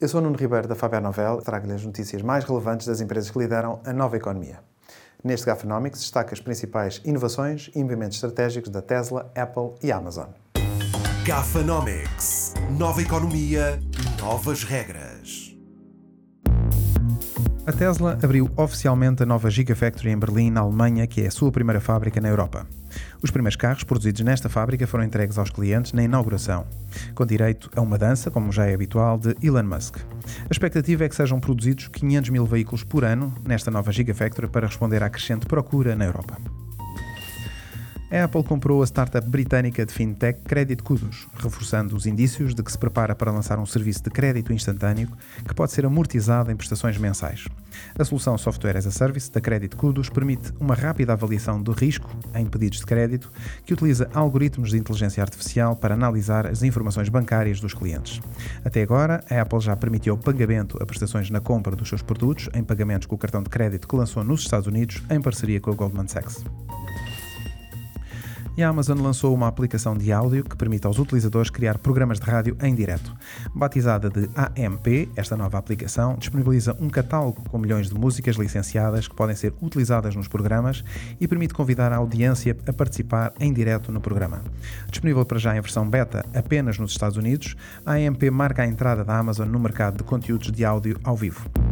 Eu sou Nuno Ribeiro da Faber Novel, trago-lhe as notícias mais relevantes das empresas que lideram a nova economia. Neste Gafanomics destaca as principais inovações e movimentos estratégicos da Tesla, Apple e Amazon. Gafanomics. Nova economia, novas regras. A Tesla abriu oficialmente a nova Gigafactory em Berlim, na Alemanha, que é a sua primeira fábrica na Europa. Os primeiros carros produzidos nesta fábrica foram entregues aos clientes na inauguração, com direito a uma dança, como já é habitual, de Elon Musk. A expectativa é que sejam produzidos 500 mil veículos por ano nesta nova Gigafactory para responder à crescente procura na Europa. A Apple comprou a startup britânica de fintech Credit Kudos, reforçando os indícios de que se prepara para lançar um serviço de crédito instantâneo que pode ser amortizado em prestações mensais. A solução Software as a Service da Credit Kudos permite uma rápida avaliação do risco em pedidos de crédito que utiliza algoritmos de inteligência artificial para analisar as informações bancárias dos clientes. Até agora, a Apple já permitiu pagamento a prestações na compra dos seus produtos em pagamentos com o cartão de crédito que lançou nos Estados Unidos em parceria com a Goldman Sachs e a Amazon lançou uma aplicação de áudio que permite aos utilizadores criar programas de rádio em direto. Batizada de AMP, esta nova aplicação disponibiliza um catálogo com milhões de músicas licenciadas que podem ser utilizadas nos programas e permite convidar a audiência a participar em direto no programa. Disponível para já em versão beta apenas nos Estados Unidos, a AMP marca a entrada da Amazon no mercado de conteúdos de áudio ao vivo.